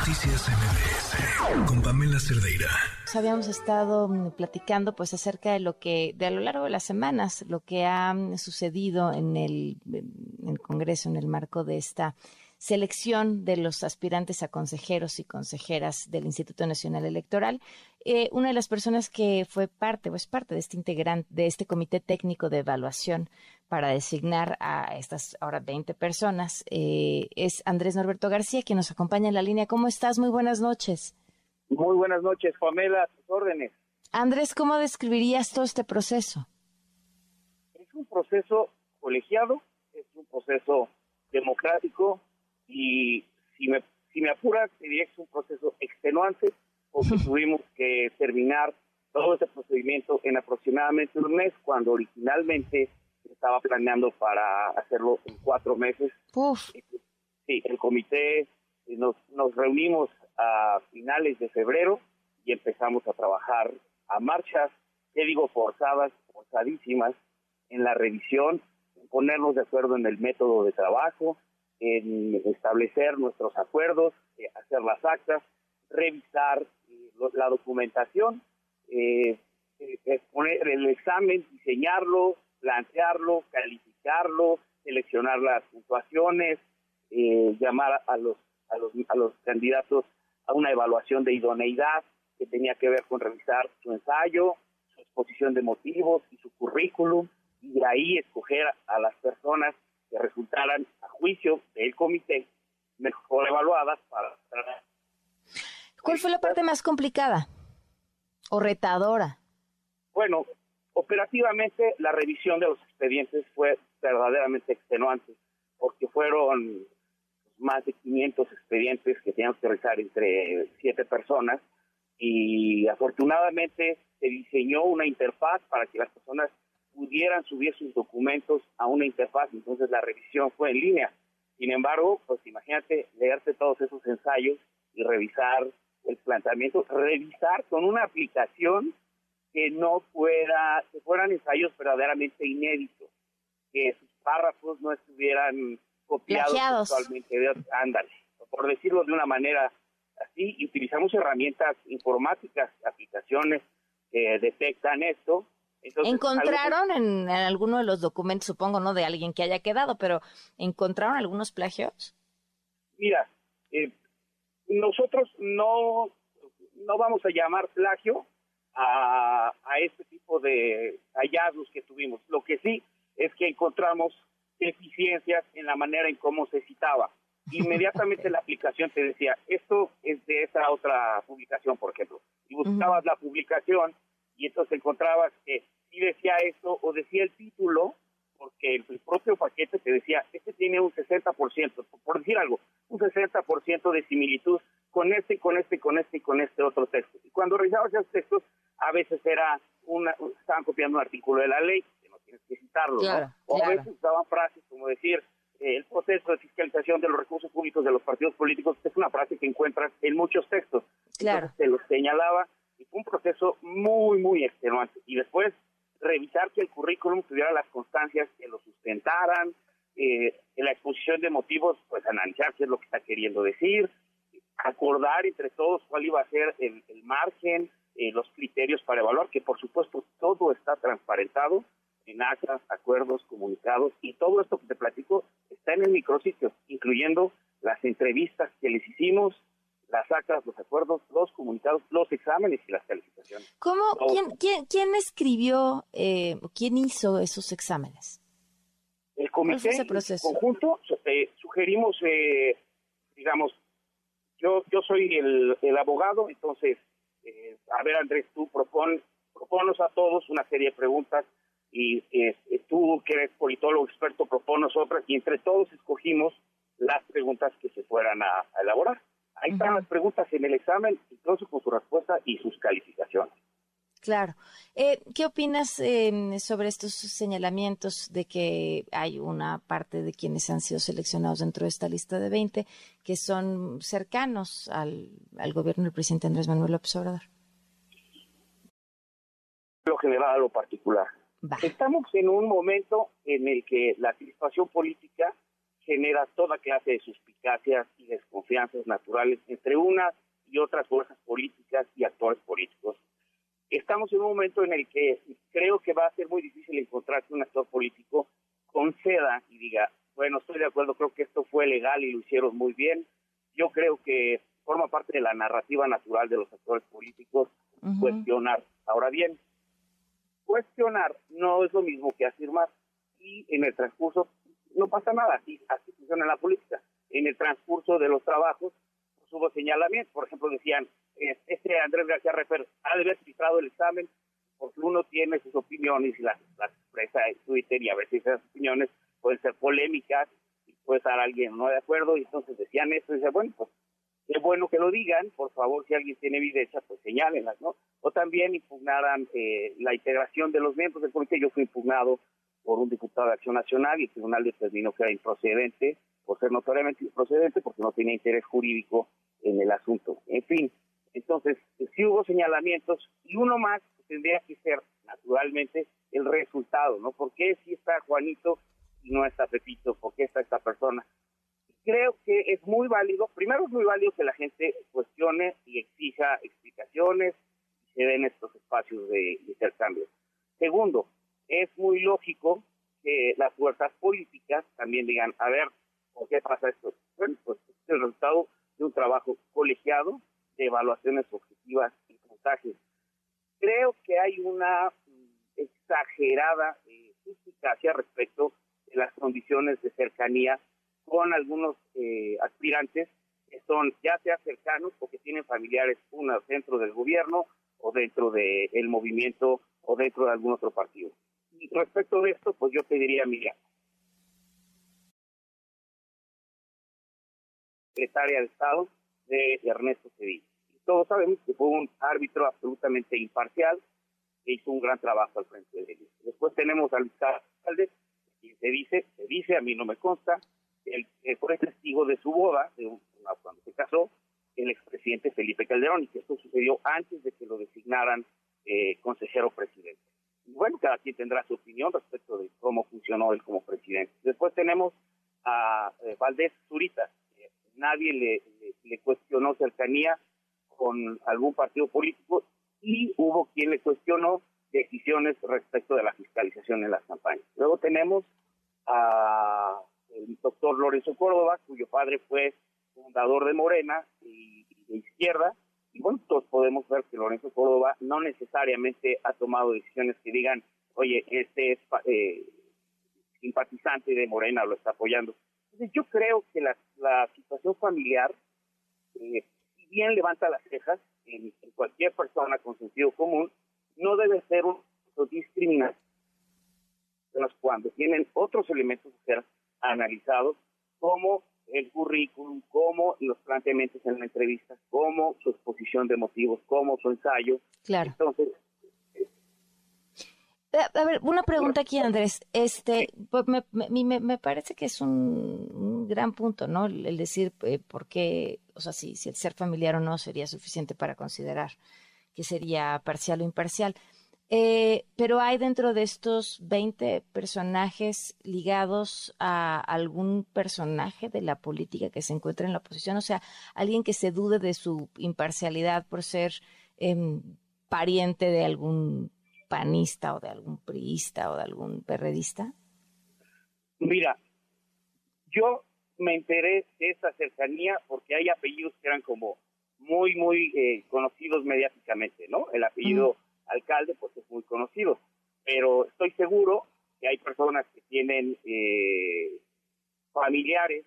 Noticias MBS con Pamela Cerdeira. Habíamos estado mm, platicando pues acerca de lo que, de a lo largo de las semanas, lo que ha mm, sucedido el, en el Congreso en el marco de esta selección de los aspirantes a consejeros y consejeras del Instituto Nacional Electoral. Eh, una de las personas que fue parte o es parte de este integrante, de este comité técnico de evaluación para designar a estas ahora 20 personas eh, es Andrés Norberto García, quien nos acompaña en la línea. ¿Cómo estás? Muy buenas noches. Muy buenas noches, Pamela, tus órdenes. Andrés, ¿cómo describirías todo este proceso? Es un proceso colegiado, es un proceso democrático, y si me, si me apuras, diría que es un proceso extenuante porque tuvimos que terminar todo este procedimiento en aproximadamente un mes, cuando originalmente estaba planeando para hacerlo en cuatro meses. Sí, el comité eh, nos, nos reunimos a finales de febrero y empezamos a trabajar a marchas, ¿qué digo? Forzadas, forzadísimas, en la revisión, ponernos de acuerdo en el método de trabajo, en establecer nuestros acuerdos, eh, hacer las actas, revisar la documentación, eh, poner el examen, diseñarlo, plantearlo, calificarlo, seleccionar las puntuaciones, llamar a los, a los a los candidatos a una evaluación de idoneidad que tenía que ver con revisar su ensayo, su exposición de motivos y su currículum y de ahí escoger a las personas que resultaran a juicio del comité mejor evaluadas para... ¿Cuál fue la parte más complicada o retadora? Bueno, operativamente la revisión de los expedientes fue verdaderamente extenuante, porque fueron más de 500 expedientes que teníamos que revisar entre siete personas y afortunadamente se diseñó una interfaz para que las personas pudieran subir sus documentos a una interfaz, entonces la revisión fue en línea. Sin embargo, pues imagínate leerse todos esos ensayos y revisar el planteamiento, revisar con una aplicación que no fuera, que fueran ensayos verdaderamente inéditos, que sus párrafos no estuvieran copiados actualmente, ándale, por decirlo de una manera así, utilizamos herramientas informáticas, aplicaciones que detectan esto. ¿Encontraron en, alguno de los documentos, supongo, no de alguien que haya quedado, pero ¿encontraron algunos plagios? Mira, eh, nosotros no, no vamos a llamar plagio a, a este tipo de hallazgos que tuvimos. Lo que sí es que encontramos deficiencias en la manera en cómo se citaba. Inmediatamente la aplicación te decía, esto es de esa otra publicación, por ejemplo. Y buscabas la publicación y entonces encontrabas que sí decía eso o decía el título, porque el, propio paquete te decía, este tiene un 60%, por decir algo, un 60% de similitud con este, con este, con este y con este otro texto. Y cuando revisabas esos textos, a veces era una, estaban copiando un artículo de la ley, que no tienes que citarlo, ¿no? O a veces usaban frases como decir, eh, el proceso de fiscalización de los recursos públicos de los partidos políticos es una frase que encuentras en muchos textos. Claro. te lo señalaba y fue un proceso muy, muy extenuante. Y después revisar que el currículum tuviera las constancias que lo sustentaran, eh, en la exposición de motivos, pues analizar qué es lo que está queriendo decir, acordar entre todos cuál iba a ser el, margen, eh, los criterios para evaluar, que por supuesto todo está transparentado en actas, acuerdos, comunicados, y todo esto que te platico está en el micrositio, incluyendo las entrevistas que les hicimos, las actas, los acuerdos, los comunicados, los exámenes y las calificaciones. ¿Cómo, quién, quién, quién escribió, eh, quién hizo esos exámenes? El comité conjunto eh, sugerimos, eh, digamos, yo yo soy el, el abogado, entonces, eh, a ver Andrés, tú propon, proponos a todos una serie de preguntas y tú que eres politólogo experto proponos otras y entre todos escogimos las preguntas que se fueran a elaborar. Ahí están las preguntas en el examen, incluso con su respuesta y sus calificaciones. Claro. Eh, ¿Qué opinas em, sobre estos señalamientos de que hay una parte de quienes han sido seleccionados dentro de esta lista de 20 que son cercanos al, gobierno del presidente Andrés Manuel López Obrador? Lo general a lo particular. Estamos en un momento en el que la crispación política genera toda clase de suspicacias y desconfianzas naturales entre unas y otras fuerzas políticas y actores políticos. Estamos en un momento en el que creo que va a ser muy difícil encontrar que un actor político conceda y diga, bueno, estoy de acuerdo, creo que esto fue legal y lo hicieron muy bien. Yo creo que forma parte de la narrativa natural de los actores políticos cuestionar. Ahora bien, cuestionar no es lo mismo que afirmar y en el transcurso no pasa nada, así, así funciona la política. En el transcurso de los trabajos pues, hubo señalamientos, por ejemplo decían, este Andrés García Refer ha de haber filtrado el examen porque uno tiene sus opiniones y las, las expresa en Twitter y a veces esas opiniones pueden ser polémicas y puede estar alguien no de acuerdo y entonces decían eso y dice bueno pues qué bueno que lo digan por favor si alguien tiene evidencia pues señálenlas no o también impugnaran eh, la integración de los miembros del comité. Yo fui impugnado por un diputado de Acción Nacional y el tribunal determinó que era improcedente por ser notoriamente improcedente porque no tenía interés jurídico en el asunto en fin entonces sí hubo señalamientos y uno más tendría que ser naturalmente el resultado, ¿no? ¿Por qué si está Juanito y no está Pepito? ¿Por qué está esta persona? Creo que es muy válido, primero es muy válido que la gente cuestione y exija explicaciones y se den estos espacios de, intercambio. Segundo, es muy lógico que las fuerzas políticas también digan, a ver, ¿por qué pasa esto? Bueno, pues es el resultado de un trabajo colegiado de evaluaciones objetivas y puntajes. Creo que hay una exagerada eh, suspicacia respecto de las condiciones de cercanía con algunos eh, aspirantes que son ya sea cercanos o que tienen familiares uno dentro del gobierno o dentro del movimiento o dentro de algún otro partido. Y respecto de esto, pues yo te diría, mira, secretaria de Estado de Ernesto Cedillo. todos sabemos que fue un árbitro absolutamente imparcial, que hizo un gran trabajo al frente de ellos. Después tenemos al alcalde, quien se dice, se dice, a mí no me consta, el, fue testigo de su boda, de cuando se casó, el expresidente Felipe Calderón, y que esto sucedió antes de que lo designaran eh, consejero presidente. Bueno, cada quien tendrá su opinión respecto de cómo funcionó él como presidente. Después tenemos a eh, Valdés Zurita. nadie le, le cuestionó cercanía con algún partido político y hubo quien le cuestionó decisiones respecto de la fiscalización en las campañas. Luego tenemos a el doctor Lorenzo Córdoba, cuyo padre fue fundador de Morena y, de Izquierda, y bueno, podemos ver que Lorenzo Córdoba no necesariamente ha tomado decisiones que digan, oye, este es eh, simpatizante de Morena, lo está apoyando. Entonces yo creo que la, situación familiar, eh, si bien levanta las cejas, en, cualquier persona con sentido común, no debe ser un discriminación cuando tienen otros elementos a ser analizados, como el currículum, como los planteamientos en la entrevista, como su exposición de motivos, como su ensayo. Claro. Entonces, eh, a ver, una pregunta aquí, Andrés. Este, pues me, me, me, parece que es un, gran punto, ¿no? El, decir eh, por qué, o sea, si, si el ser familiar o no sería suficiente para considerar que sería parcial o imparcial. Eh, pero hay dentro de estos 20 personajes ligados a algún personaje de la política que se encuentra en la oposición, o sea, alguien que se dude de su imparcialidad por ser em, pariente de algún panista o de algún priista o de algún perredista? Mira, yo me enteré de esta cercanía porque hay apellidos que eran como muy, muy eh, conocidos mediáticamente, ¿no? El apellido alcalde, pues es muy conocido, pero estoy seguro que hay personas que tienen eh, familiares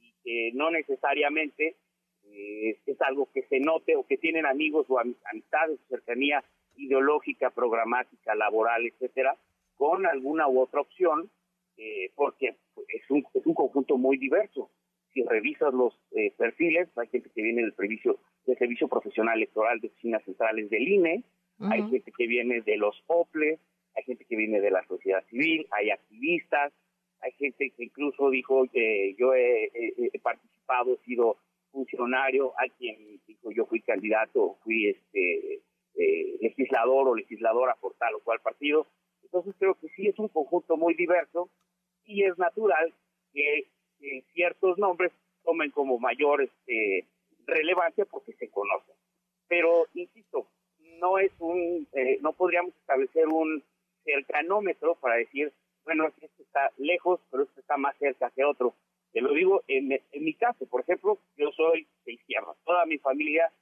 y que no necesariamente eh, es algo que se note o que tienen amigos o amistades cercanía ideológica, programática, laboral, etcétera, con alguna u otra opción, eh, porque es un, es un conjunto muy diverso. Si revisas los eh, perfiles, hay gente que viene del servicio, del servicio profesional electoral de oficinas centrales del INE, hay gente que viene de los OPLES, hay gente que viene de la sociedad civil, hay activistas, hay gente que incluso dijo que yo he, he, participado, he sido funcionario, hay quien dijo yo fui candidato, fui este eh, legislador o legisladora por tal o cual partido. Entonces creo que sí es un conjunto muy diverso y es natural que que ciertos nombres tomen como mayor este, relevancia porque se conocen. Pero, insisto, no es un, eh, no podríamos establecer un cercanómetro para decir, bueno, este está lejos, pero este está más cerca que otro. Te lo digo en, mi caso, por ejemplo, yo soy de izquierda. Toda mi familia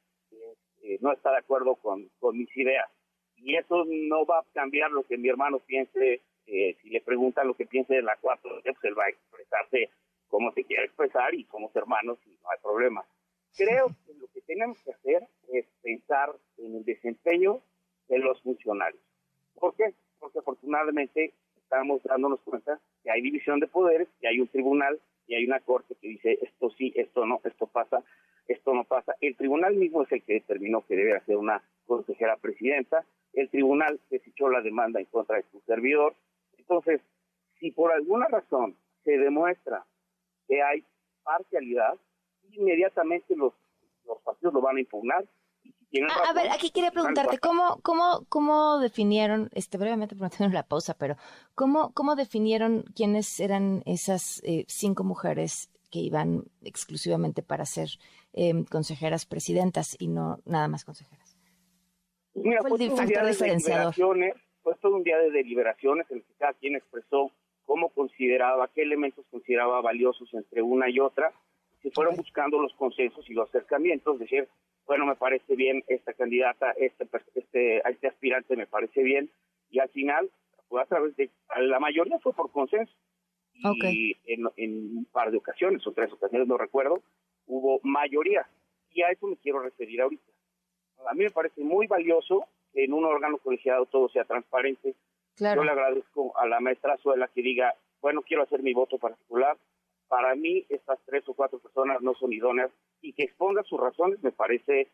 eh, no está de acuerdo con, mis ideas. Y eso no va a cambiar lo que mi hermano piense. Eh, si le preguntan lo que piense de la 4, pues él va a expresarse como se quiere expresar y somos hermanos y no hay problema. Creo que lo que tenemos que hacer es pensar en el desempeño de los funcionarios. ¿Por qué? Porque afortunadamente estamos dándonos cuenta que hay división de poderes, que hay un tribunal y hay una corte que dice esto sí, esto no, esto pasa, esto no pasa. El tribunal mismo es el que determinó que debe ser una consejera presidenta, el tribunal desechó la demanda en contra de su servidor. Entonces, si por alguna razón se demuestra que hay parcialidad, inmediatamente los, los partidos lo van a impugnar a, ver, aquí quería preguntarte, ¿cómo, cómo, cómo definieron, este, brevemente prometiendo la pausa, pero ¿cómo, cómo definieron quiénes eran esas eh, cinco mujeres que iban exclusivamente para ser em, consejeras presidentas y no nada más consejeras? Mira, fue el factor diferenciador? Fue todo un día de deliberaciones en el que cada quien expresó cómo consideraba, qué elementos consideraba valiosos entre una y otra. Se fueron buscando los consensos y los acercamientos, decir, bueno, me parece bien esta candidata, este, este, este aspirante me parece bien, y al final fue a través de, la mayoría fue por consenso. Y en, un par de ocasiones, o tres ocasiones, no recuerdo, hubo mayoría. Y a eso me quiero referir ahorita. A mí me parece muy valioso que en un órgano colegiado todo sea transparente. Yo le agradezco a la maestra Suela que diga, bueno, quiero hacer mi voto particular. Para mí, estas tres o cuatro personas no son idóneas y que exponga sus razones me parece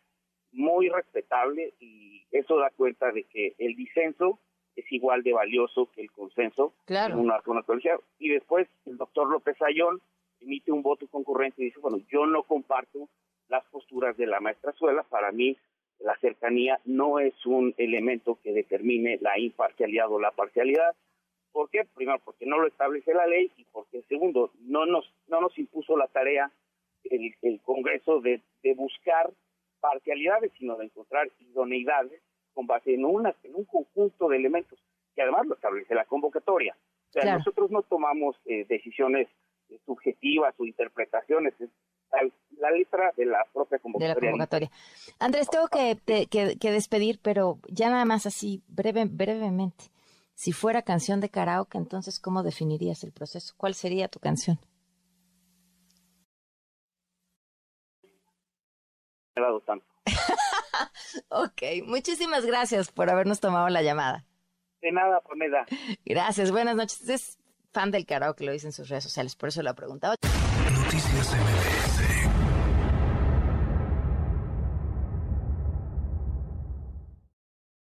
muy respetable y eso da cuenta de que el disenso es igual de valioso que el consenso en una. Y después el doctor López Ayón emite un voto concurrente y dice, bueno, yo no comparto las posturas de la maestra Suela, para mí la cercanía no es un elemento que determine la imparcialidad o la parcialidad. ¿Por qué? Primero, porque no lo establece la ley y porque, segundo, no nos, no nos impuso la tarea el, Congreso de, buscar parcialidades, sino de encontrar idoneidades con base en, una, en un conjunto de elementos que además lo establece la convocatoria. O sea, nosotros no tomamos eh, decisiones eh, subjetivas o interpretaciones, es la, letra de la propia convocatoria. Andrés, tengo que, que, despedir, pero ya nada más así, breve, brevemente. Si fuera canción de karaoke, entonces, ¿cómo definirías el proceso? ¿Cuál sería tu canción? dado tanto. ok, muchísimas gracias por habernos tomado la llamada. De nada, Pamela. Gracias, buenas noches. Es fan del karaoke, lo dice en sus redes sociales, por eso lo ha preguntado. Noticias MBS